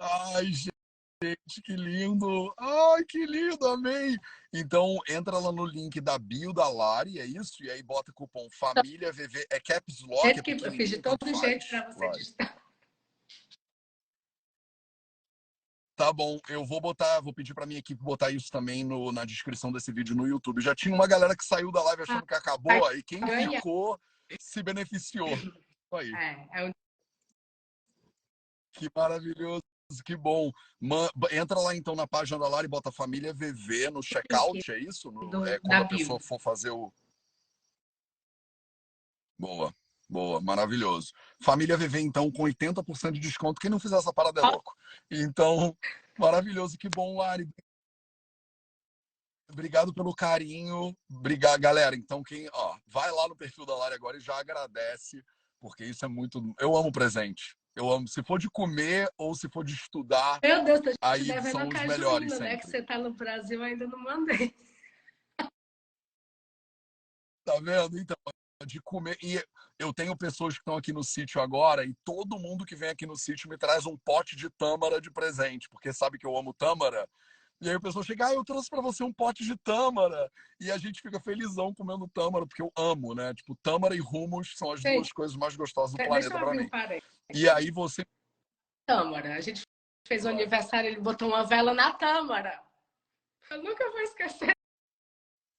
Ai, gente, que lindo! Ai, que lindo, amei! Então, entra lá no link da bio da Lari, é isso? E aí bota cupom Família VV. É Caps Lock? É que eu fiz de todo jeito para você digitar. Tá bom, eu vou botar, vou pedir para minha equipe botar isso também no, na descrição desse vídeo no YouTube. Já tinha uma galera que saiu da live achando que acabou, e quem ficou se beneficiou. Aí. É, é um... Que maravilhoso, que bom. Man, entra lá então na página da Lara e bota família VV no checkout, é isso? No, é, quando a pessoa for fazer o. Boa. Boa, maravilhoso. Família VV, então, com 80% de desconto. Quem não fizer essa parada é louco. Então, maravilhoso, que bom, Lari. Obrigado pelo carinho. Obrigado, galera. Então, quem, ó, vai lá no perfil da Lari agora e já agradece, porque isso é muito. Eu amo presente. Eu amo. Se for de comer ou se for de estudar, Meu Deus, aí são os melhores. Ainda, né? Que você tá no Brasil, ainda não mandei. Tá vendo? Então, de comer. E eu tenho pessoas que estão aqui no sítio agora e todo mundo que vem aqui no sítio me traz um pote de tâmara de presente, porque sabe que eu amo tâmara. E aí a pessoa chega, ah, eu trouxe para você um pote de tâmara. E a gente fica felizão comendo tâmara, porque eu amo, né? Tipo, tâmara e rumos são as Sim. duas coisas mais gostosas do planeta para mim. E aí você. Tâmara. A gente fez o aniversário, ele botou uma vela na tâmara. Eu nunca vou esquecer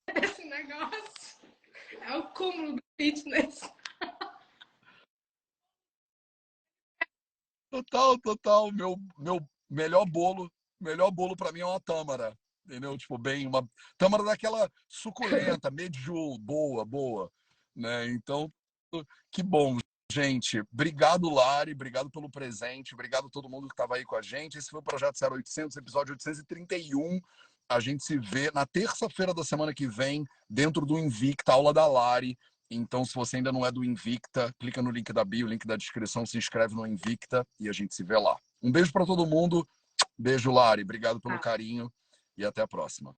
desse negócio. É o cúmulo do fitness. Total, total. Meu, meu melhor bolo, melhor bolo para mim é uma tâmara. Entendeu? Tipo, bem, uma tâmara daquela suculenta, medjool, boa, boa. Né? Então, que bom, gente. Obrigado, Lari. Obrigado pelo presente. Obrigado a todo mundo que estava aí com a gente. Esse foi o Projeto 0800, episódio 831. A gente se vê na terça-feira da semana que vem, dentro do Invicta, aula da Lari. Então, se você ainda não é do Invicta, clica no link da bio, link da descrição, se inscreve no Invicta e a gente se vê lá. Um beijo para todo mundo. Beijo, Lari. Obrigado pelo carinho e até a próxima.